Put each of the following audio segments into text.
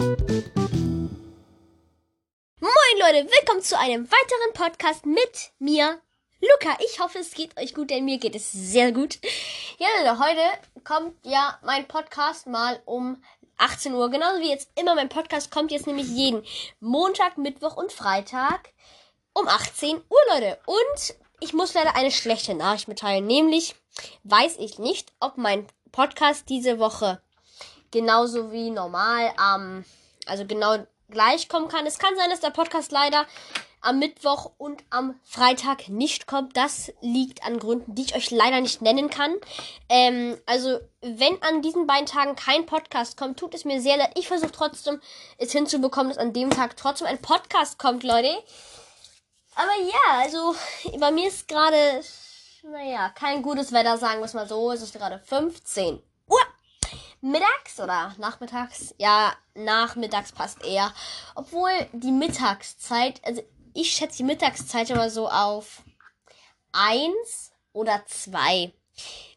Moin Leute, willkommen zu einem weiteren Podcast mit mir, Luca. Ich hoffe, es geht euch gut, denn mir geht es sehr gut. Ja, Leute, heute kommt ja mein Podcast mal um 18 Uhr. Genauso wie jetzt immer mein Podcast kommt jetzt nämlich jeden Montag, Mittwoch und Freitag um 18 Uhr, Leute. Und ich muss leider eine schlechte Nachricht mitteilen. Nämlich weiß ich nicht, ob mein Podcast diese Woche genauso wie normal am, also genau gleich kommen kann. Es kann sein, dass der Podcast leider am Mittwoch und am Freitag nicht kommt. Das liegt an Gründen, die ich euch leider nicht nennen kann. Ähm, also, wenn an diesen beiden Tagen kein Podcast kommt, tut es mir sehr leid. Ich versuche trotzdem, es hinzubekommen, dass an dem Tag trotzdem ein Podcast kommt, Leute. Aber ja, also, bei mir ist gerade, naja, kein gutes Wetter, sagen wir es mal so. Es ist gerade 15 Uhr mittags oder nachmittags? Ja, nachmittags passt eher. Obwohl die Mittagszeit, also ich schätze die Mittagszeit immer so auf eins oder zwei.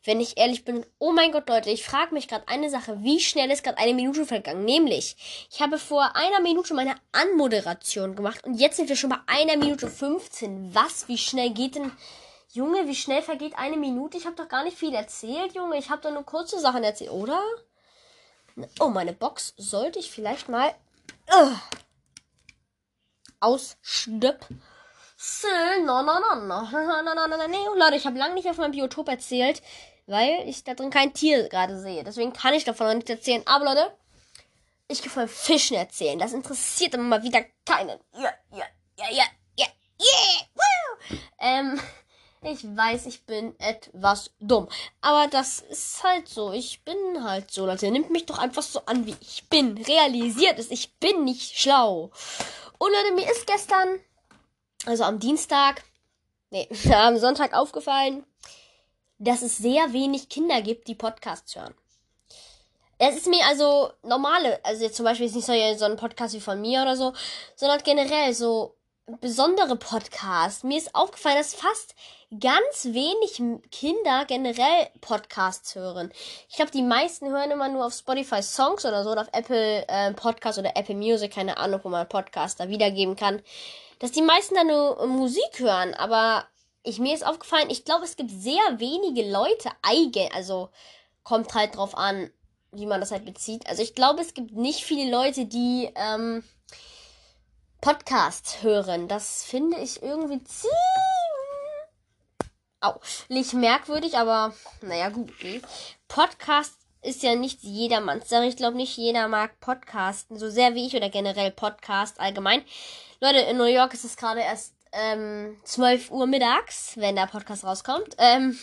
Wenn ich ehrlich bin, oh mein Gott, Leute, ich frage mich gerade eine Sache, wie schnell ist gerade eine Minute vergangen? Nämlich, ich habe vor einer Minute meine Anmoderation gemacht und jetzt sind wir schon bei einer Minute 15. Was? Wie schnell geht denn. Junge, wie schnell vergeht eine Minute? Ich habe doch gar nicht viel erzählt, Junge. Ich habe doch nur kurze Sachen erzählt, oder? Oh, meine Box sollte ich vielleicht mal uh, ausstöpseln. No, no, no, no, no, no, no, no, no. Leute, ich habe lange nicht auf meinem Biotop erzählt, weil ich da drin kein Tier gerade sehe. Deswegen kann ich davon noch nicht erzählen. Aber Leute, ich kann von Fischen erzählen. Das interessiert immer wieder keinen. Ja, ja, ja, ja, ja, yeah, woo. Ähm, ich weiß, ich bin etwas dumm. Aber das ist halt so. Ich bin halt so, Leute. Nimmt mich doch einfach so an, wie ich bin. Realisiert es. Ich bin nicht schlau. Und Leute, mir ist gestern, also am Dienstag, nee, am Sonntag aufgefallen, dass es sehr wenig Kinder gibt, die Podcasts hören. Es ist mir also normale, also jetzt zum Beispiel ist nicht so, so ein Podcast wie von mir oder so, sondern generell so besondere Podcasts. Mir ist aufgefallen, dass fast ganz wenig Kinder generell Podcasts hören. Ich glaube, die meisten hören immer nur auf Spotify Songs oder so oder auf Apple äh, Podcast oder Apple Music, keine Ahnung, wo man Podcast da wiedergeben kann. Dass die meisten da nur Musik hören, aber ich mir ist aufgefallen, ich glaube, es gibt sehr wenige Leute eigen, also kommt halt drauf an, wie man das halt bezieht. Also ich glaube, es gibt nicht viele Leute, die ähm, Podcasts hören. Das finde ich irgendwie ziemlich merkwürdig, aber naja, gut. Ne? Podcast ist ja nicht jedermanns Sache. Ich glaube, nicht jeder mag Podcasten, so sehr wie ich oder generell Podcast allgemein. Leute, in New York ist es gerade erst ähm, 12 Uhr mittags, wenn der Podcast rauskommt. Ähm,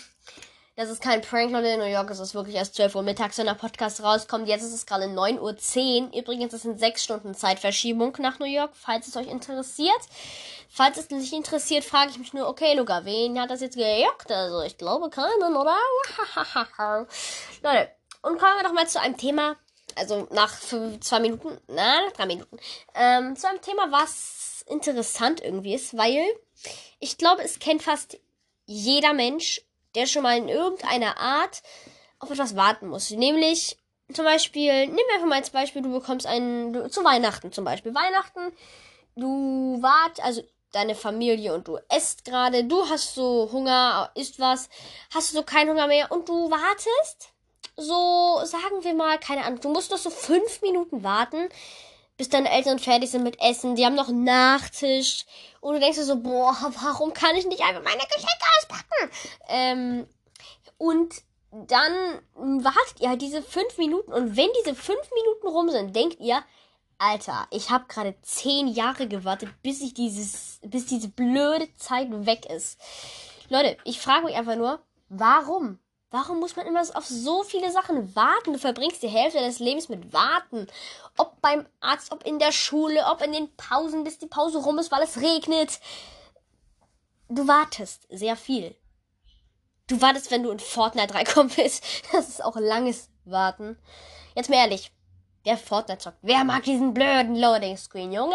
das ist kein Prank, Leute. In New York ist es wirklich erst 12 Uhr mittags, wenn der Podcast rauskommt. Jetzt ist es gerade 9.10 Uhr. Übrigens, das sind 6 Stunden Zeitverschiebung nach New York, falls es euch interessiert. Falls es nicht interessiert, frage ich mich nur, okay, Luca, wen hat das jetzt gejuckt? Also, ich glaube keinen, oder? Leute, und kommen wir doch mal zu einem Thema, also nach zwei Minuten, na, nach drei Minuten, ähm, zu einem Thema, was interessant irgendwie ist, weil ich glaube, es kennt fast jeder Mensch der schon mal in irgendeiner Art auf etwas warten muss. Nämlich zum Beispiel, nimm einfach mal als Beispiel, du bekommst einen, du, zu Weihnachten zum Beispiel. Weihnachten, du wart, also deine Familie und du esst gerade, du hast so Hunger, isst was, hast du so keinen Hunger mehr und du wartest, so sagen wir mal, keine Ahnung, du musst noch so fünf Minuten warten, bis deine Eltern fertig sind mit Essen. Die haben noch einen Nachtisch. Und du denkst dir so, boah, warum kann ich nicht einfach meine Geschenke auspacken? Ähm, und dann wartet ihr halt diese fünf Minuten. Und wenn diese fünf Minuten rum sind, denkt ihr, Alter, ich habe gerade zehn Jahre gewartet, bis ich dieses, bis diese blöde Zeit weg ist. Leute, ich frage mich einfach nur, warum? Warum muss man immer auf so viele Sachen warten? Du verbringst die Hälfte deines Lebens mit Warten. Ob beim Arzt, ob in der Schule, ob in den Pausen, bis die Pause rum ist, weil es regnet. Du wartest sehr viel. Du wartest, wenn du in Fortnite reinkommen willst. Das ist auch langes Warten. Jetzt mal ehrlich. Wer Fortnite zockt, wer mag diesen blöden Loading Screen? Junge,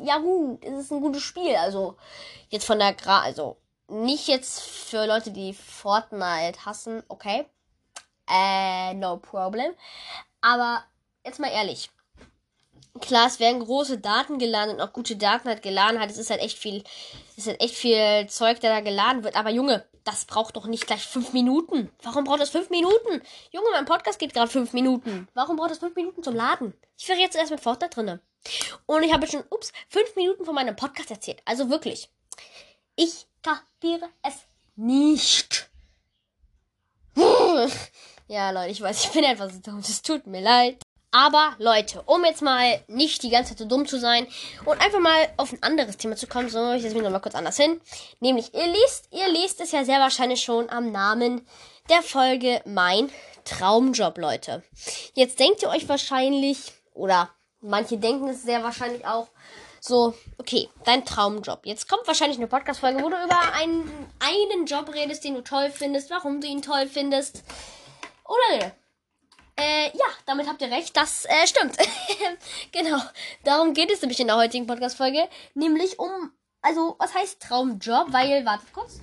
ja gut, es ist ein gutes Spiel. Also, jetzt von der Gra, also, nicht jetzt für Leute, die Fortnite hassen, okay. Äh, no problem. Aber jetzt mal ehrlich. klar, es werden große Daten geladen und auch gute Daten halt geladen hat. Es ist halt echt viel, es ist halt echt viel Zeug, der da geladen wird. Aber Junge, das braucht doch nicht gleich fünf Minuten. Warum braucht das fünf Minuten? Junge, mein Podcast geht gerade fünf Minuten. Warum braucht das fünf Minuten zum Laden? Ich wäre jetzt erst mit Fortnite drinne. Und ich habe schon, ups, fünf Minuten von meinem Podcast erzählt. Also wirklich. Ich kapiere es nicht. ja, Leute, ich weiß, ich bin etwas dumm. Es tut mir leid. Aber Leute, um jetzt mal nicht die ganze Zeit so dumm zu sein und einfach mal auf ein anderes Thema zu kommen, so ich setze mich nochmal kurz anders hin. Nämlich, ihr liest, ihr liest es ja sehr wahrscheinlich schon am Namen der Folge Mein Traumjob, Leute. Jetzt denkt ihr euch wahrscheinlich, oder manche denken es sehr wahrscheinlich auch, so, okay, dein Traumjob. Jetzt kommt wahrscheinlich eine Podcast-Folge, wo du über einen, einen Job redest, den du toll findest, warum du ihn toll findest. Oder äh, ja, damit habt ihr recht. Das äh, stimmt. genau. Darum geht es nämlich in der heutigen Podcast-Folge. Nämlich um, also, was heißt Traumjob? Weil, wartet kurz.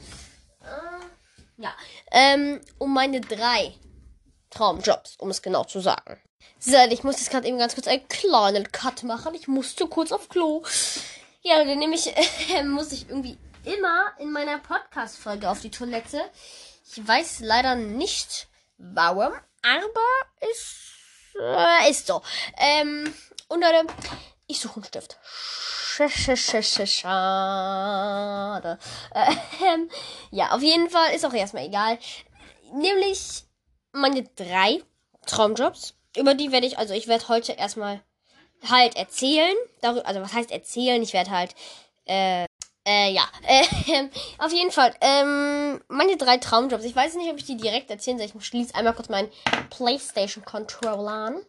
Äh, ja. Ähm, um meine drei Traumjobs, um es genau zu sagen. So, ich muss jetzt gerade eben ganz kurz einen kleinen Cut machen. Ich musste kurz auf Klo. Ja, dann nämlich äh, muss ich irgendwie immer in meiner Podcast-Folge auf die Toilette. Ich weiß leider nicht warum, aber ist, äh, ist so. Ähm, und Leute, ich suche einen Stift. Schade. Ähm, ja, auf jeden Fall ist auch erstmal egal. Nämlich meine drei Traumjobs. Über die werde ich, also ich werde heute erstmal halt erzählen. Darüber, also was heißt erzählen? Ich werde halt äh, äh, ja. Äh, auf jeden Fall. Ähm, meine drei Traumjobs. Ich weiß nicht, ob ich die direkt erzählen soll. Ich schließe einmal kurz meinen PlayStation Controller an.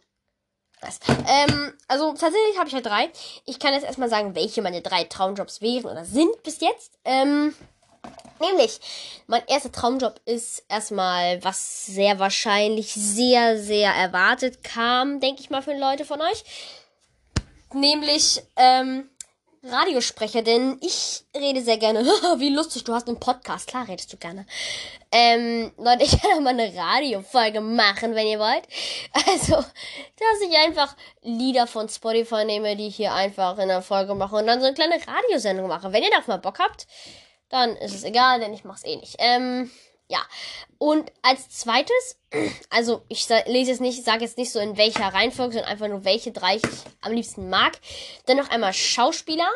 Was? Ähm, also tatsächlich habe ich halt drei. Ich kann jetzt erstmal sagen, welche meine drei Traumjobs wären oder sind bis jetzt. Ähm, nämlich, mein erster Traumjob ist erstmal, was sehr wahrscheinlich sehr, sehr erwartet kam, denke ich mal, für Leute von euch. Nämlich, ähm, Radiosprecher, denn ich rede sehr gerne. Wie lustig, du hast einen Podcast. Klar redest du gerne. Ähm, Leute, ich kann auch mal eine Radiofolge machen, wenn ihr wollt. Also, dass ich einfach Lieder von Spotify nehme, die ich hier einfach in der Folge mache und dann so eine kleine Radiosendung mache. Wenn ihr darauf mal Bock habt, dann ist es egal, denn ich mach's eh nicht. Ähm, ja. Und als zweites, also ich lese jetzt nicht, sage jetzt nicht so in welcher Reihenfolge, sondern einfach nur welche drei ich am liebsten mag. Dann noch einmal Schauspieler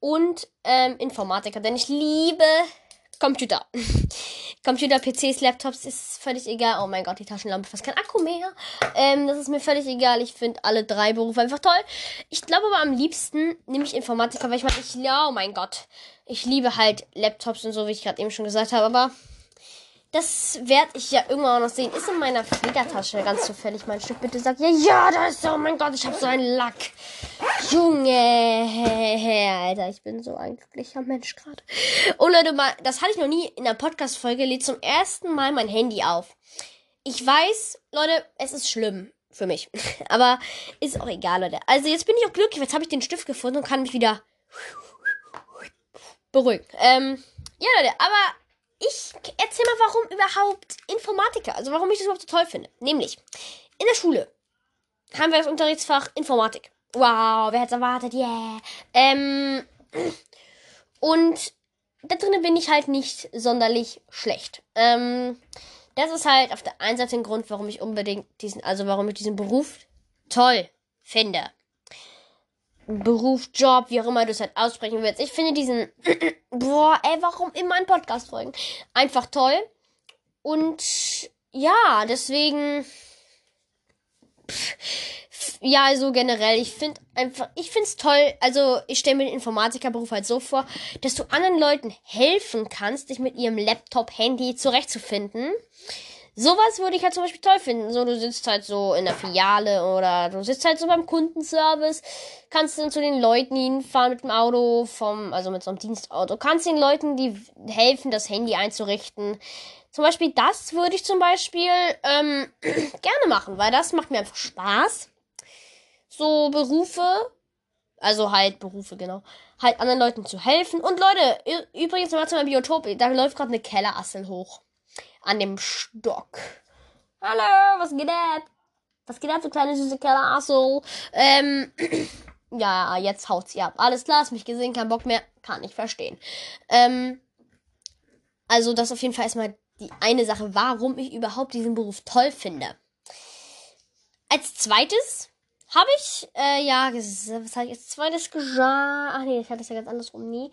und ähm, Informatiker, denn ich liebe Computer. Computer, PCs, Laptops ist völlig egal. Oh mein Gott, die Taschenlampe fast kein Akku mehr. Ähm, das ist mir völlig egal. Ich finde alle drei Berufe einfach toll. Ich glaube aber am liebsten nehme ich Informatiker, weil ich meine, ich, oh mein Gott. Ich liebe halt Laptops und so, wie ich gerade eben schon gesagt habe, aber das werde ich ja irgendwann auch noch sehen. Ist in meiner Federtasche ganz zufällig mein Stück. Bitte sagt ja, ja, da ist so, oh mein Gott, ich habe so einen Lack. Junge, Alter, ich bin so ein glücklicher Mensch gerade. Und Leute, mal, das hatte ich noch nie in der Podcast-Folge. Lädt zum ersten Mal mein Handy auf. Ich weiß, Leute, es ist schlimm für mich. Aber ist auch egal, Leute. Also jetzt bin ich auch glücklich. Jetzt habe ich den Stift gefunden und kann mich wieder beruhigen. Ähm, ja, Leute, aber ich erzähl mal, warum überhaupt Informatiker, also warum ich das überhaupt so toll finde. Nämlich, in der Schule haben wir das Unterrichtsfach Informatik. Wow, wer es erwartet? Yeah. Ähm, und da drinnen bin ich halt nicht sonderlich schlecht. Ähm, das ist halt auf der einen Seite ein Grund, warum ich unbedingt diesen, also warum ich diesen Beruf toll finde. Beruf, Job, wie auch immer du es halt aussprechen willst. Ich finde diesen, boah, ey, warum immer ein Podcast folgen? Einfach toll. Und ja, deswegen, pff, ja, also generell, ich finde einfach, ich finde es toll, also ich stelle mir den Informatikerberuf halt so vor, dass du anderen Leuten helfen kannst, dich mit ihrem Laptop, Handy zurechtzufinden. Sowas würde ich halt zum Beispiel toll finden. So, du sitzt halt so in der Filiale oder du sitzt halt so beim Kundenservice, kannst dann zu den Leuten hinfahren mit dem Auto, vom, also mit so einem Dienstauto, kannst den Leuten, die helfen, das Handy einzurichten. Zum Beispiel das würde ich zum Beispiel ähm, gerne machen, weil das macht mir einfach Spaß. So Berufe, also halt Berufe, genau. Halt anderen Leuten zu helfen. Und Leute, übrigens mal zu meinem Biotop, da läuft gerade eine Kellerassel hoch an dem Stock. Hallo, was geht ab? Was geht ab, du kleine süße Kerle? So. Ähm, ja, jetzt haut sie ab. Alles klar, hast mich gesehen, kein Bock mehr. Kann ich verstehen. Ähm, also, das auf jeden Fall erstmal die eine Sache, warum ich überhaupt diesen Beruf toll finde. Als zweites habe ich, äh, ja, was habe ich als zweites gesagt? Ach nee, ich hatte es ja ganz andersrum nie.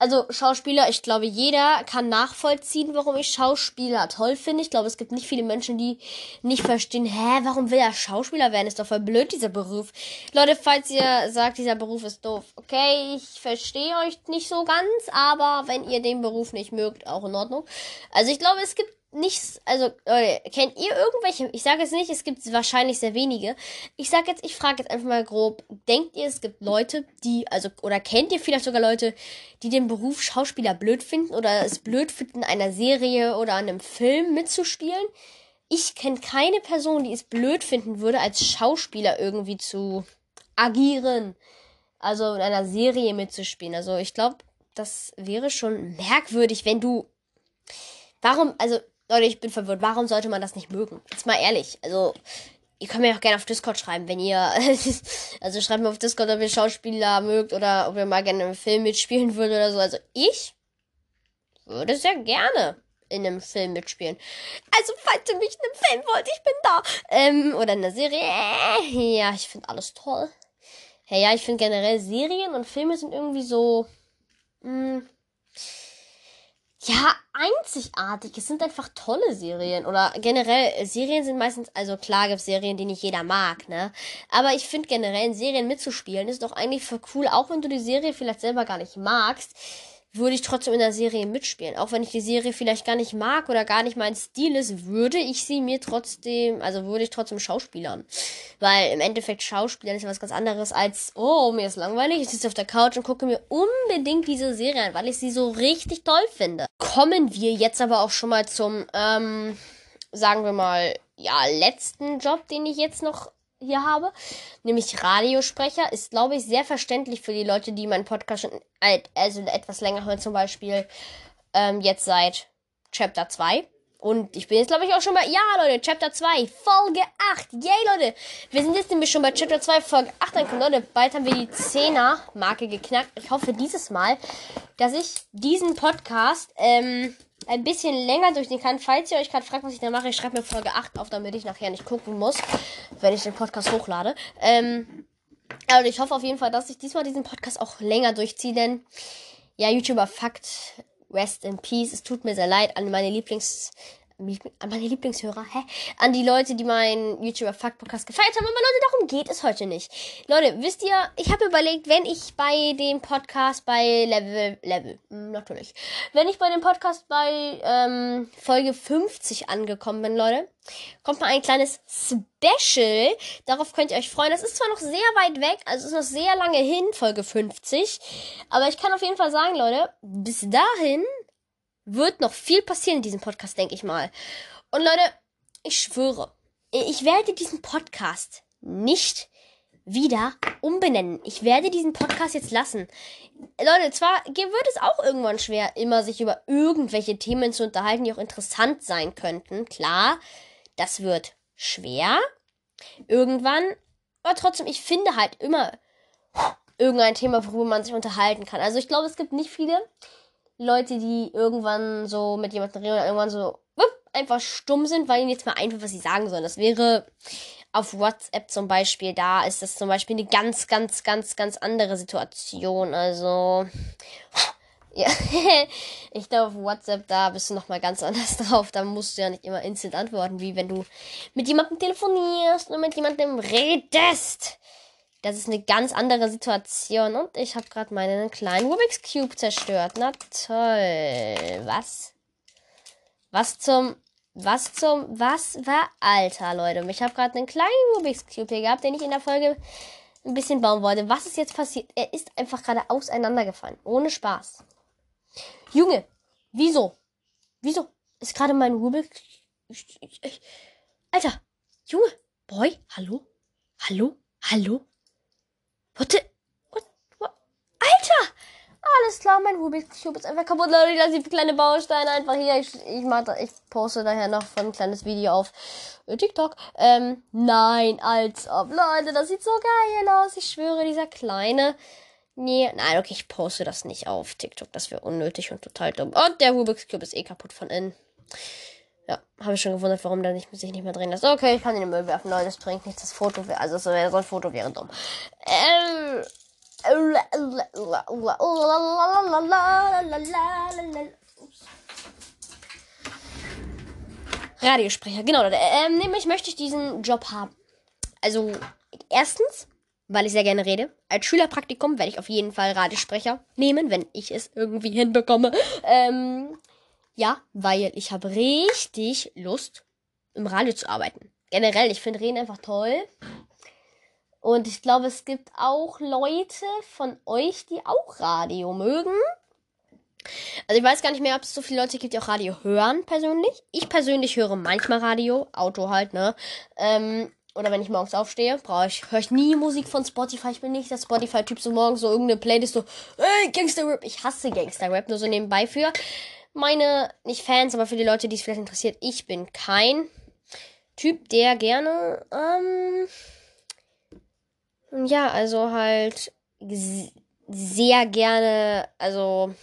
Also Schauspieler, ich glaube, jeder kann nachvollziehen, warum ich Schauspieler toll finde. Ich glaube, es gibt nicht viele Menschen, die nicht verstehen, hä, warum will er Schauspieler werden? Ist doch voll blöd, dieser Beruf. Leute, falls ihr sagt, dieser Beruf ist doof, okay, ich verstehe euch nicht so ganz, aber wenn ihr den Beruf nicht mögt, auch in Ordnung. Also ich glaube, es gibt nichts, also Leute, kennt ihr irgendwelche, ich sage jetzt nicht, es gibt wahrscheinlich sehr wenige. Ich sage jetzt, ich frage jetzt einfach mal grob, denkt ihr, es gibt Leute, die, also, oder kennt ihr vielleicht sogar Leute, die den Beruf Schauspieler blöd finden oder es blöd finden, einer Serie oder einem Film mitzuspielen? Ich kenne keine Person, die es blöd finden würde, als Schauspieler irgendwie zu agieren. Also in einer Serie mitzuspielen. Also ich glaube, das wäre schon merkwürdig, wenn du Warum, also Leute, ich bin verwirrt. Warum sollte man das nicht mögen? Jetzt mal ehrlich. Also, ihr könnt mir auch gerne auf Discord schreiben, wenn ihr. also schreibt mir auf Discord, ob ihr Schauspieler mögt oder ob ihr mal gerne im Film mitspielen würdet oder so. Also ich würde sehr gerne in einem Film mitspielen. Also, falls ihr mich in einem Film wollt, ich bin da. Ähm, oder in einer Serie. Ja, ich finde alles toll. Hey, ja, ich finde generell Serien und Filme sind irgendwie so. Mh, hm, ja, einzigartig. Es sind einfach tolle Serien. Oder generell, Serien sind meistens, also klar gibt Serien, die nicht jeder mag, ne? Aber ich finde generell, in Serien mitzuspielen ist doch eigentlich voll cool, auch wenn du die Serie vielleicht selber gar nicht magst würde ich trotzdem in der Serie mitspielen. Auch wenn ich die Serie vielleicht gar nicht mag oder gar nicht mein Stil ist, würde ich sie mir trotzdem, also würde ich trotzdem schauspielern. Weil im Endeffekt Schauspielern ist ja was ganz anderes als, oh, mir ist langweilig, ich sitze auf der Couch und gucke mir unbedingt diese Serie an, weil ich sie so richtig toll finde. Kommen wir jetzt aber auch schon mal zum, ähm, sagen wir mal, ja, letzten Job, den ich jetzt noch hier habe, nämlich Radiosprecher, ist, glaube ich, sehr verständlich für die Leute, die meinen Podcast schon also etwas länger hören, zum Beispiel ähm, jetzt seit Chapter 2. Und ich bin jetzt, glaube ich, auch schon bei, ja, Leute, Chapter 2, Folge 8. Yay, Leute. Wir sind jetzt nämlich schon bei Chapter 2, Folge 8 angekommen. Leute, bald haben wir die 10er-Marke geknackt. Ich hoffe dieses Mal, dass ich diesen Podcast, ähm, ein bisschen länger durchziehen kann. Falls ihr euch gerade fragt, was ich da mache, ich schreibe mir Folge 8 auf, damit ich nachher nicht gucken muss, wenn ich den Podcast hochlade. Ähm, und ich hoffe auf jeden Fall, dass ich diesmal diesen Podcast auch länger durchziehe, denn ja, YouTuber Fakt, rest in peace. Es tut mir sehr leid an meine Lieblings an meine Lieblingshörer, hä? An die Leute, die meinen YouTuber Fuck Podcast gefeiert haben. Aber Leute, darum geht es heute nicht. Leute, wisst ihr, ich habe überlegt, wenn ich bei dem Podcast bei Level, Level, hm, natürlich, wenn ich bei dem Podcast bei ähm, Folge 50 angekommen bin, Leute, kommt mal ein kleines Special. Darauf könnt ihr euch freuen. Das ist zwar noch sehr weit weg, also ist noch sehr lange hin, Folge 50. Aber ich kann auf jeden Fall sagen, Leute, bis dahin wird noch viel passieren in diesem Podcast, denke ich mal. Und Leute, ich schwöre, ich werde diesen Podcast nicht wieder umbenennen. Ich werde diesen Podcast jetzt lassen. Leute, zwar wird es auch irgendwann schwer, immer sich über irgendwelche Themen zu unterhalten, die auch interessant sein könnten. Klar, das wird schwer. Irgendwann. Aber trotzdem, ich finde halt immer irgendein Thema, worüber man sich unterhalten kann. Also ich glaube, es gibt nicht viele, Leute, die irgendwann so mit jemandem reden und irgendwann so wupp, einfach stumm sind, weil ihnen jetzt mal einfach, was sie sagen sollen. Das wäre auf WhatsApp zum Beispiel, da ist das zum Beispiel eine ganz, ganz, ganz, ganz andere Situation. Also, ja, ich glaube, auf WhatsApp, da bist du nochmal ganz anders drauf. Da musst du ja nicht immer instant antworten, wie wenn du mit jemandem telefonierst und mit jemandem redest. Das ist eine ganz andere Situation. Und ich habe gerade meinen kleinen Rubik's Cube zerstört. Na toll. Was? Was zum... Was zum... Was war... Alter, Leute. Ich habe gerade einen kleinen Rubik's Cube hier gehabt, den ich in der Folge ein bisschen bauen wollte. Was ist jetzt passiert? Er ist einfach gerade auseinandergefallen. Ohne Spaß. Junge, wieso? Wieso ist gerade mein Rubik... Alter, Junge, Boy, hallo? Hallo? Hallo? What the, what, what? Alter! Alles klar, mein Rubik's Cube ist einfach kaputt. Leute, da sind kleine Bausteine einfach hier. Ich, ich, mach, ich poste daher noch ein kleines Video auf äh, TikTok. Ähm, nein, als ob. Leute, das sieht so geil aus. Ich schwöre, dieser kleine. Nee, nein, okay, ich poste das nicht auf TikTok. Das wäre unnötig und total dumm. Und der Rubik's Cube ist eh kaputt von innen. Ja, habe ich schon gewundert, warum der nicht, sich nicht mehr drehen lässt. Okay, ich kann den Müll werfen. Leute, das bringt nichts. Das Foto wäre, also so, so ein Foto wäre dumm. Ähm. Radiosprecher, genau. Ähm, nämlich möchte ich diesen Job haben. Also, erstens, weil ich sehr gerne rede. Als Schülerpraktikum werde ich auf jeden Fall Radiosprecher nehmen, wenn ich es irgendwie hinbekomme. Ähm, ja, weil ich habe richtig Lust, im Radio zu arbeiten. Generell, ich finde Reden einfach toll. Und ich glaube, es gibt auch Leute von euch, die auch Radio mögen. Also ich weiß gar nicht mehr, ob es so viele Leute gibt, die auch Radio hören persönlich. Ich persönlich höre manchmal Radio, Auto halt, ne? Ähm, oder wenn ich morgens aufstehe, brauche ich, höre ich nie Musik von Spotify. Ich bin nicht der Spotify-Typ, so morgens so irgendeine Playlist so, ey, Gangster-Rap. Ich hasse Gangster-Rap, nur so nebenbei für meine, nicht Fans, aber für die Leute, die es vielleicht interessiert. Ich bin kein Typ, der gerne, ähm, ja, also halt sehr gerne, also.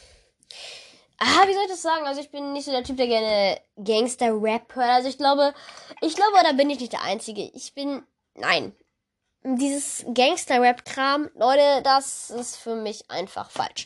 Ah, wie soll ich das sagen? Also ich bin nicht so der Typ, der gerne Gangster-Rap hört. Also ich glaube, ich glaube, da bin ich nicht der Einzige. Ich bin, nein. Dieses Gangster-Rap-Kram, Leute, das ist für mich einfach falsch.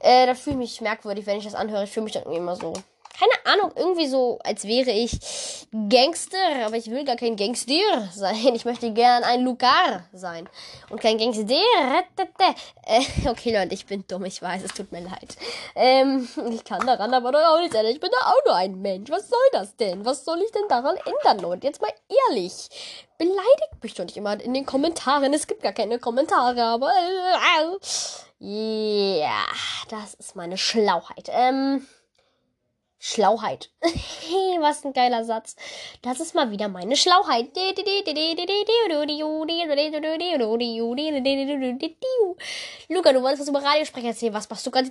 Äh, da fühle ich mich merkwürdig, wenn ich das anhöre. Ich fühle mich dann irgendwie immer so keine Ahnung, irgendwie so, als wäre ich Gangster, aber ich will gar kein Gangster sein. Ich möchte gern ein Lugar sein. Und kein Gangster. Äh, okay, Leute, ich bin dumm, ich weiß, es tut mir leid. Ähm, ich kann daran aber doch auch nicht sein. Ich bin doch auch nur ein Mensch. Was soll das denn? Was soll ich denn daran ändern, Leute? Jetzt mal ehrlich. Beleidigt mich doch nicht immer in den Kommentaren. Es gibt gar keine Kommentare, aber. Ja, äh, yeah, das ist meine Schlauheit. Ähm. Schlauheit. Was ein geiler Satz. Das ist mal wieder meine Schlauheit. Luca, du wolltest was über Radiosprecher erzählen. Was machst du gerade?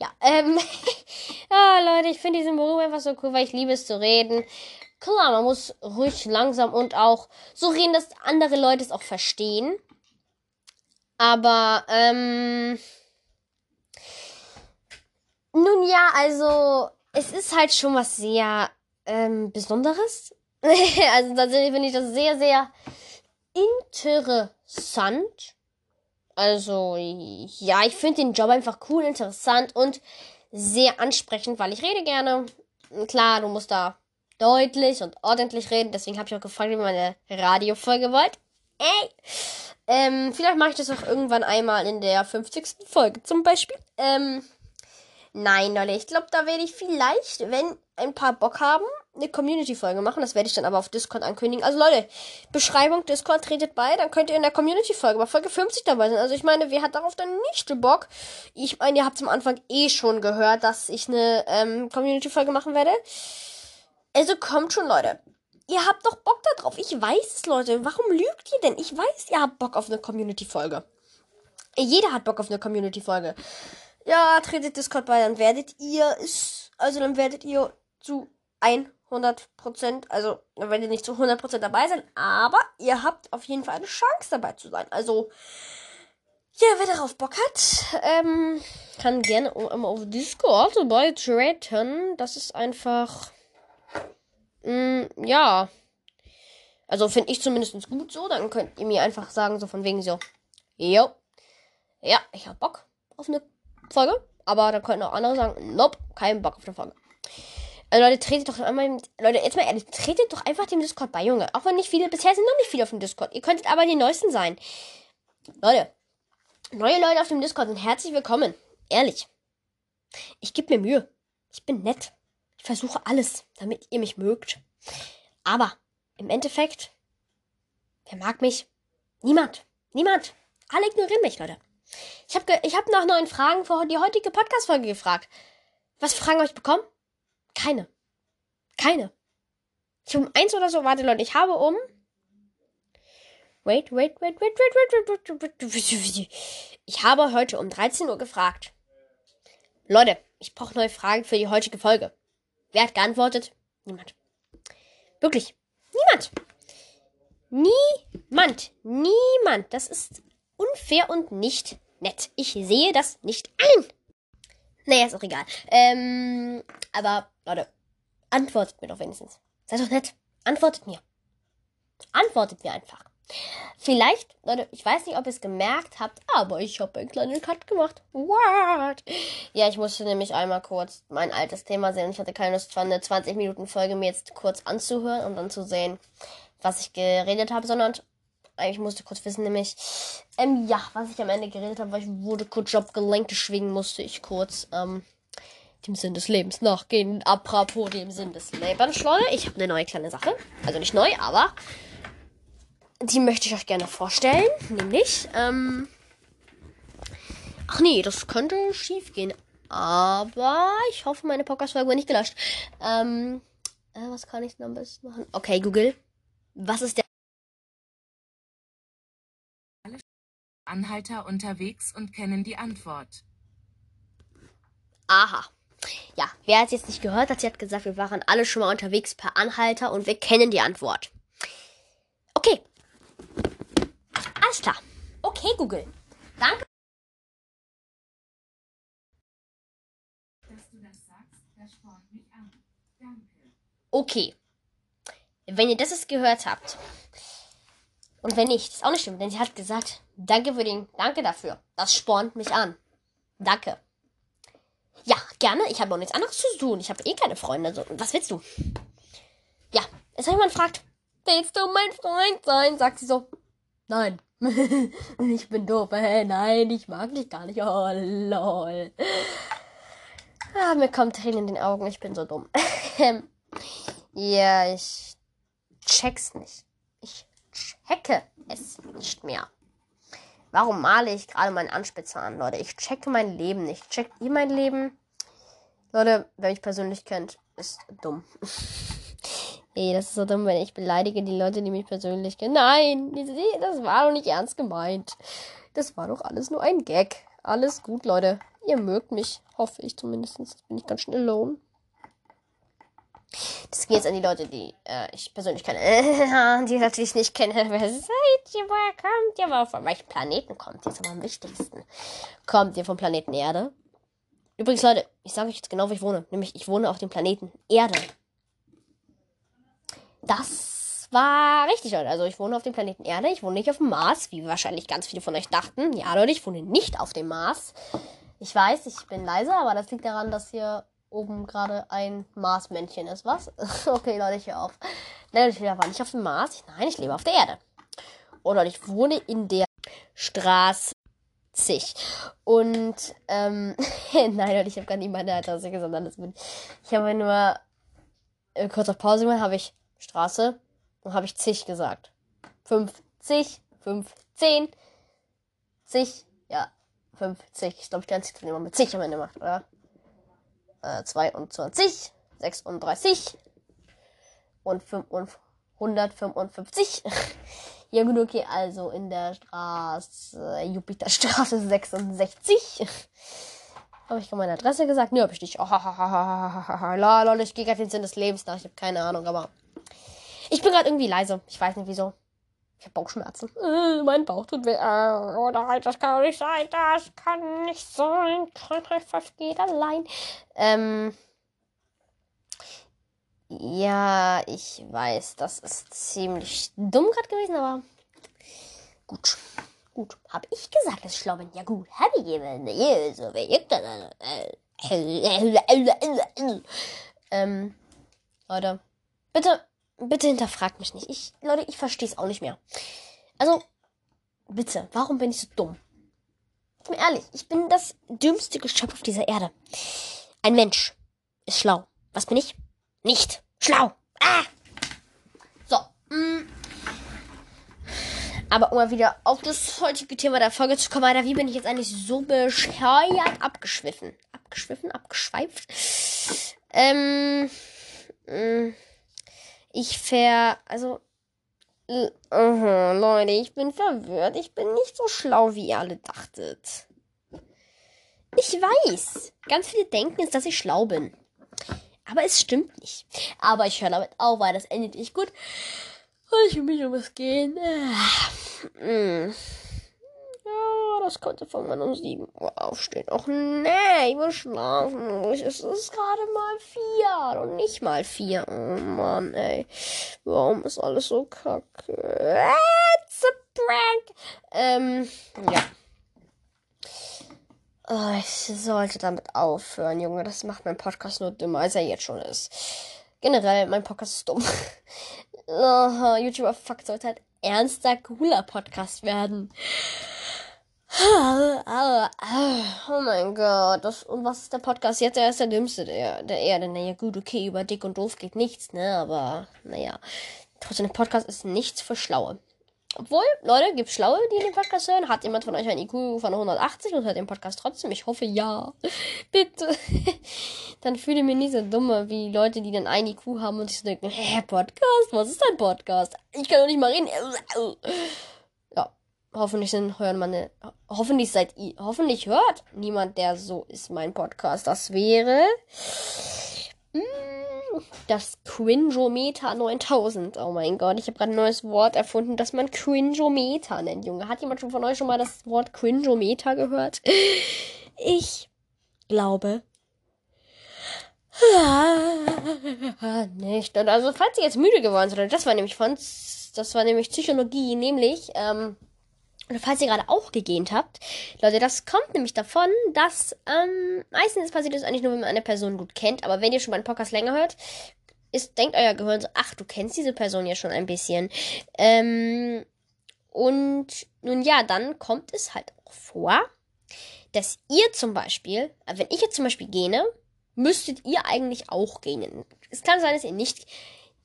Ja, ähm. ah, Leute, ich finde diesen Beruf einfach so cool, weil ich liebe es zu reden. Klar, man muss ruhig langsam und auch so reden, dass andere Leute es auch verstehen. Aber, ähm. Nun ja, also, es ist halt schon was sehr ähm, Besonderes. also tatsächlich finde ich das sehr, sehr interessant. Also, ja, ich finde den Job einfach cool, interessant und sehr ansprechend, weil ich rede gerne. Klar, du musst da deutlich und ordentlich reden. Deswegen habe ich auch gefragt, wie man eine Radiofolge wollt. Ey! Ähm, vielleicht mache ich das auch irgendwann einmal in der 50. Folge zum Beispiel. Ähm, nein, Leute, ich glaube, da werde ich vielleicht, wenn ein paar Bock haben, eine Community-Folge machen. Das werde ich dann aber auf Discord ankündigen. Also Leute, Beschreibung Discord tretet bei, dann könnt ihr in der Community-Folge bei Folge 50 dabei sein. Also ich meine, wer hat darauf dann nicht Bock? Ich meine, ihr habt am Anfang eh schon gehört, dass ich eine ähm, Community-Folge machen werde. Also kommt schon, Leute ihr habt doch Bock da drauf. Ich weiß es, Leute. Warum lügt ihr denn? Ich weiß, ihr habt Bock auf eine Community-Folge. Jeder hat Bock auf eine Community-Folge. Ja, tretet Discord bei, dann werdet ihr es, also dann werdet ihr zu 100%, also dann werdet ihr nicht zu 100% dabei sein, aber ihr habt auf jeden Fall eine Chance dabei zu sein. Also, ja, wer darauf Bock hat, ähm, kann gerne immer auf Discord beitreten. Das ist einfach Mm, ja. Also finde ich zumindest gut so. Dann könnt ihr mir einfach sagen, so von wegen so, jo, ja, ich hab Bock auf eine Folge. Aber dann könnten auch andere sagen, nope, kein Bock auf eine Folge. Also Leute, tretet doch einmal, Leute, jetzt mal ehrlich, tretet doch einfach dem Discord bei, Junge. Auch wenn nicht viele, bisher sind noch nicht viele auf dem Discord. Ihr könntet aber die Neuesten sein. Leute, neue Leute auf dem Discord sind herzlich willkommen. Ehrlich. Ich gebe mir Mühe. Ich bin nett versuche alles, damit ihr mich mögt. Aber im Endeffekt, wer mag mich? Niemand. Niemand. Alle ignorieren mich, Leute. Ich habe ich hab nach neuen Fragen für die heutige Podcast-Folge gefragt. Was für Fragen habe ich bekommen? Keine. Keine. Ich um eins oder so, warte, Leute, ich habe um. Wait, wait, wait, wait, wait, wait, wait, wait, wait, wait, wait. Ich habe heute um 13 Uhr gefragt. Leute, ich brauche neue Fragen für die heutige Folge. Wer hat geantwortet? Niemand. Wirklich. Niemand. Niemand. Niemand. Das ist unfair und nicht nett. Ich sehe das nicht ein. Naja, ist auch egal. Ähm, aber, Leute, antwortet mir doch wenigstens. Seid doch nett. Antwortet mir. Antwortet mir einfach. Vielleicht, Leute, ich weiß nicht, ob ihr es gemerkt habt, aber ich habe einen kleinen Cut gemacht. What? Ja, ich musste nämlich einmal kurz mein altes Thema sehen. Ich hatte keine Lust, eine 20-Minuten-Folge mir jetzt kurz anzuhören und dann zu sehen, was ich geredet habe, sondern ich musste kurz wissen, nämlich, ähm, ja, was ich am Ende geredet habe, weil ich wurde kurz abgelenkt, deswegen musste ich kurz, ähm, dem Sinn des Lebens nachgehen. Apropos dem Sinn des Lebens, Leute, ich habe eine neue kleine Sache. Also nicht neu, aber die möchte ich euch gerne vorstellen. Nämlich, ähm, ach nee, das könnte schief gehen. Aber ich hoffe, meine Podcast-Folge wird nicht gelöscht. Ähm, äh, was kann ich denn am besten machen? Okay, Google. Was ist der Anhalter unterwegs und kennen die Antwort. Aha. Ja, wer hat jetzt nicht gehört hat, sie hat gesagt, wir waren alle schon mal unterwegs per Anhalter und wir kennen die Antwort. Okay. Alles klar. Okay, Google. Danke. Okay. Wenn ihr das jetzt gehört habt. Und wenn nicht, ist auch nicht schlimm, denn sie hat gesagt, danke für den, danke dafür. Das spornt mich an. Danke. Ja, gerne. Ich habe auch nichts anderes zu tun. Ich habe eh keine Freunde. So. Was willst du? Ja, jetzt hat jemand fragt, willst du mein Freund sein? Sagt sie so, nein. ich bin doof. Hey, nein, ich mag dich gar nicht. Oh, lol. Ah, mir kommt Tränen in den Augen. Ich bin so dumm. ja, ich check's nicht. Ich checke es nicht mehr. Warum male ich gerade meinen Anspitzer an, Leute? Ich checke mein Leben nicht. Checkt ihr mein Leben? Leute, wer mich persönlich kennt, ist dumm. Ey, das ist so dumm, wenn ich beleidige die Leute, die mich persönlich kennen. Nein, das war doch nicht ernst gemeint. Das war doch alles nur ein Gag. Alles gut, Leute. Ihr mögt mich, hoffe ich zumindest. Jetzt bin ich ganz schön alone. Das geht jetzt an die Leute, die äh, ich persönlich kenne. die natürlich nicht kenne. Wer seid ihr? Woher kommt ihr? Von welchem Planeten kommt ihr? ist aber am wichtigsten. Kommt ihr vom Planeten Erde? Übrigens, Leute, ich sage euch jetzt genau, wo ich wohne. Nämlich, ich wohne auf dem Planeten Erde. Das war richtig, Leute. Also, ich wohne auf dem Planeten Erde. Ich wohne nicht auf dem Mars, wie wahrscheinlich ganz viele von euch dachten. Ja, Leute, ich wohne nicht auf dem Mars. Ich weiß, ich bin leise, aber das liegt daran, dass hier oben gerade ein Marsmännchen ist. Was? okay, Leute, ich höre auf. Nein, ich lebe nicht auf dem Mars. Nein, ich lebe auf der Erde. Und Leute, ich wohne in der Straße. Und, ähm, nein, Leute, ich habe gar nicht meine Adresse gesagt, das bin ich. habe nur äh, kurz auf Pause gemacht, habe ich Straße und habe ich zig gesagt. 50, 15, zig, ja, 50. Ich glaube, ich der einzige, der mit zig am Ende macht, oder? äh, 22, 36 und 155. ja gut, okay, also in der Straße, Jupiterstraße 66. Habe ich meine Adresse gesagt? Nö, hab ich nicht. Oh, la, lol, ich gehe gerade den Sinn des Lebens nach. Ich habe keine Ahnung, aber ich bin gerade irgendwie leise. Ich weiß nicht wieso. Ich habe Bauchschmerzen. Äh, mein Bauch tut weh. Äh, oh nein, das kann nicht sein. Das kann nicht sein. Krankheit versteht allein. Ähm. Ja, ich weiß, das ist ziemlich dumm gerade gewesen, aber gut. Gut. Hab ich gesagt, dass ich schlau bin? Ja gut, hab ich. Ja, so ich das. Ähm, Leute, bitte bitte hinterfragt mich nicht. Ich, Leute, ich verstehe es auch nicht mehr. Also, bitte, warum bin ich so dumm? Ich bin ehrlich, ich bin das dümmste Geschöpf auf dieser Erde. Ein Mensch ist schlau. Was bin ich? Nicht schlau. Ah! So. Mm. Aber um mal wieder auf das heutige Thema der Folge zu kommen, Alter, wie bin ich jetzt eigentlich so bescheuert abgeschwiffen? Abgeschwiffen, abgeschweift? Ähm. Mh. Ich ver, also Aha, Leute, ich bin verwirrt. Ich bin nicht so schlau, wie ihr alle dachtet. Ich weiß. Ganz viele denken jetzt, dass ich schlau bin. Aber es stimmt nicht. Aber ich höre damit auf, weil das endet nicht gut. Ich will mich um was gehen. Ah, mm. Das konnte von man um 7 Uhr aufstehen. Och nee, ich will schlafen. Es ist gerade mal vier und nicht mal vier. Oh Mann, ey. Warum ist alles so kacke? It's a prank. Ähm, ja. Oh, ich sollte damit aufhören, Junge. Das macht mein Podcast nur dümmer, als er jetzt schon ist. Generell, mein Podcast ist dumm. oh, YouTuber Fuck sollte halt ernster, cooler Podcast werden. Oh mein Gott. Das, und was ist der Podcast jetzt? Er ist der dümmste der, der Erde. Naja, gut, okay, über dick und doof geht nichts, ne? Aber, naja. Trotzdem, der Podcast ist nichts für Schlaue. Obwohl, Leute, gibt's Schlaue, die den Podcast hören? Hat jemand von euch ein IQ von 180 und hört den Podcast trotzdem? Ich hoffe, ja. Bitte. Dann fühle ich mich nicht so dumme wie Leute, die dann ein IQ haben und sich so denken, hä, Podcast? Was ist ein Podcast? Ich kann doch nicht mal reden. Hoffentlich sind, hören meine, hoffentlich seid ihr, hoffentlich hört niemand, der so ist, mein Podcast. Das wäre, mm, das Cringeometer 9000. Oh mein Gott, ich habe gerade ein neues Wort erfunden, das man Cringeometer nennt, Junge. Hat jemand schon von euch schon mal das Wort Cringeometer gehört? Ich glaube nicht. Und also, falls ihr jetzt müde geworden seid, das war nämlich von, das war nämlich Psychologie, nämlich, ähm, oder falls ihr gerade auch gegähnt habt, Leute, das kommt nämlich davon, dass ähm, meistens passiert das eigentlich nur, wenn man eine Person gut kennt. Aber wenn ihr schon mal einen Podcast länger hört, ist, denkt euer Gehirn so, ach, du kennst diese Person ja schon ein bisschen. Ähm, und nun ja, dann kommt es halt auch vor, dass ihr zum Beispiel, wenn ich jetzt zum Beispiel gähne, müsstet ihr eigentlich auch gähnen. Es kann sein, dass ihr nicht,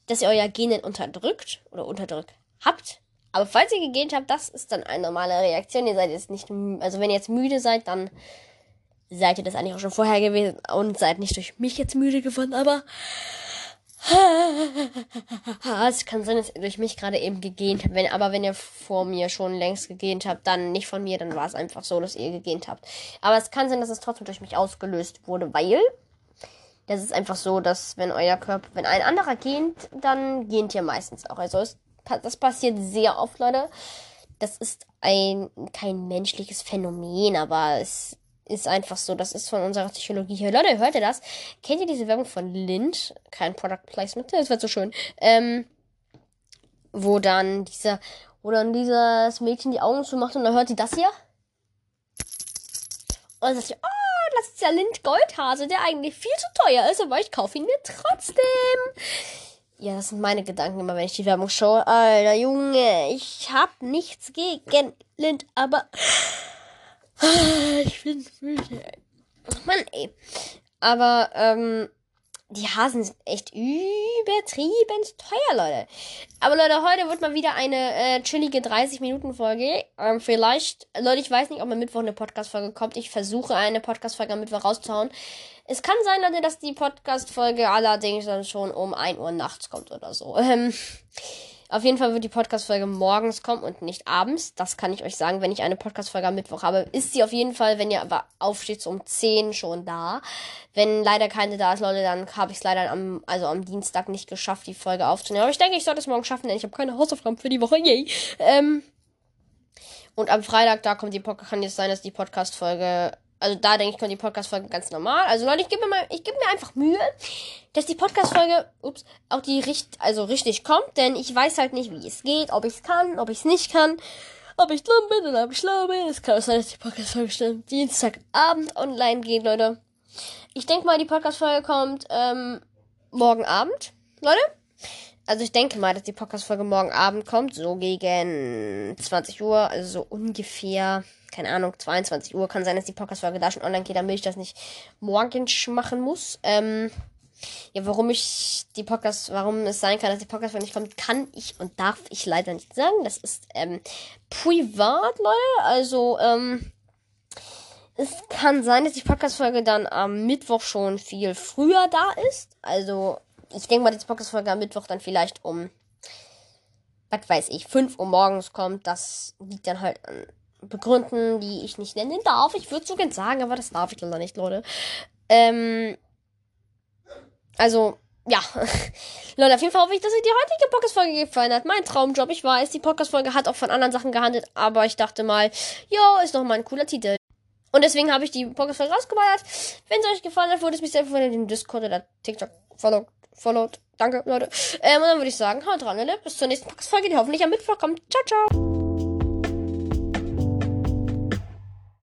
dass ihr euer Genen unterdrückt oder unterdrückt habt. Aber falls ihr gegähnt habt, das ist dann eine normale Reaktion. Ihr seid jetzt nicht, also wenn ihr jetzt müde seid, dann seid ihr das eigentlich auch schon vorher gewesen und seid nicht durch mich jetzt müde geworden, aber es kann sein, dass ihr durch mich gerade eben gegähnt habt. Wenn, aber wenn ihr vor mir schon längst gegähnt habt, dann nicht von mir, dann war es einfach so, dass ihr gegähnt habt. Aber es kann sein, dass es trotzdem durch mich ausgelöst wurde, weil das ist einfach so, dass wenn euer Körper, wenn ein anderer gähnt, dann gähnt ihr meistens auch. Also es, das passiert sehr oft, Leute. Das ist ein kein menschliches Phänomen, aber es ist einfach so. Das ist von unserer Psychologie her. Leute, hört ihr das? Kennt ihr diese Werbung von Lind? Kein Product Placement, das wird so schön. Ähm, wo dann dieser, wo dann dieses Mädchen die Augen zumacht und dann hört sie das hier. Und dann sagt sie, oh, das ist ja Lind Goldhase, der eigentlich viel zu teuer ist, aber ich kaufe ihn mir trotzdem. Ja, das sind meine Gedanken immer, wenn ich die Werbung schaue. Alter Junge, ich hab nichts gegen Lind, aber ich bin müde. Mann, ey. Aber, ähm, die Hasen sind echt übertrieben teuer, Leute. Aber Leute, heute wird mal wieder eine äh, chillige 30-Minuten-Folge. Ähm, vielleicht, Leute, ich weiß nicht, ob am Mittwoch eine Podcast-Folge kommt. Ich versuche eine Podcast-Folge am Mittwoch rauszuhauen. Es kann sein, Leute, dass die Podcast-Folge allerdings dann schon um 1 Uhr nachts kommt oder so. Ähm, auf jeden Fall wird die Podcast-Folge morgens kommen und nicht abends. Das kann ich euch sagen. Wenn ich eine Podcast-Folge am Mittwoch habe, ist sie auf jeden Fall, wenn ihr aber aufsteht, so um 10 schon da. Wenn leider keine da ist, Leute, dann habe ich es leider am, also am Dienstag nicht geschafft, die Folge aufzunehmen. Aber ich denke, ich sollte es morgen schaffen, denn ich habe keine Hausaufgaben für die Woche. Yay. Ähm, und am Freitag, da kommt die Podcast, kann jetzt sein, dass die Podcast-Folge also da denke ich, kommt die Podcast-Folge ganz normal. Also Leute, ich gebe mir mal, ich gebe mir einfach Mühe, dass die Podcast-Folge, ups, auch die richt, also richtig kommt, denn ich weiß halt nicht, wie es geht, ob ich es kann, ob ich es nicht kann, ob ich dumm bin oder ob ich schlau bin. Es kann auch sein, dass die Podcast-Folge schon Dienstagabend online geht, Leute. Ich denke mal, die Podcast-Folge kommt ähm, morgen Abend, Leute. Also ich denke mal, dass die Podcast-Folge morgen Abend kommt, so gegen 20 Uhr, also so ungefähr keine Ahnung, 22 Uhr. Kann sein, dass die Podcast-Folge da schon online geht, damit ich das nicht morgens machen muss. Ähm, ja, warum ich die Podcast, warum es sein kann, dass die Podcast-Folge nicht kommt, kann ich und darf ich leider nicht sagen. Das ist ähm, privat, Leute. Also, ähm, es kann sein, dass die Podcast-Folge dann am Mittwoch schon viel früher da ist. Also, ich denke mal, dass die Podcast-Folge am Mittwoch dann vielleicht um was weiß ich, 5 Uhr morgens kommt. Das liegt dann halt an Begründen, die ich nicht nennen darf. Ich würde so gern sagen, aber das darf ich leider nicht, Leute. Ähm, also, ja. Leute, auf jeden Fall hoffe ich, dass euch die heutige Podcast-Folge gefallen hat. Mein Traumjob, ich weiß, die Podcast-Folge hat auch von anderen Sachen gehandelt, aber ich dachte mal, jo, ist noch mal ein cooler Titel. Und deswegen habe ich die Podcast-Folge rausgeballert. Wenn es euch gefallen hat, würde es mich sehr freuen, wenn ihr den Discord oder TikTok followt. followt. Danke, Leute. Ähm, und dann würde ich sagen, haut dran, Leute. Bis zur nächsten Podcast-Folge, die hoffentlich am Mittwoch kommt. Ciao, ciao.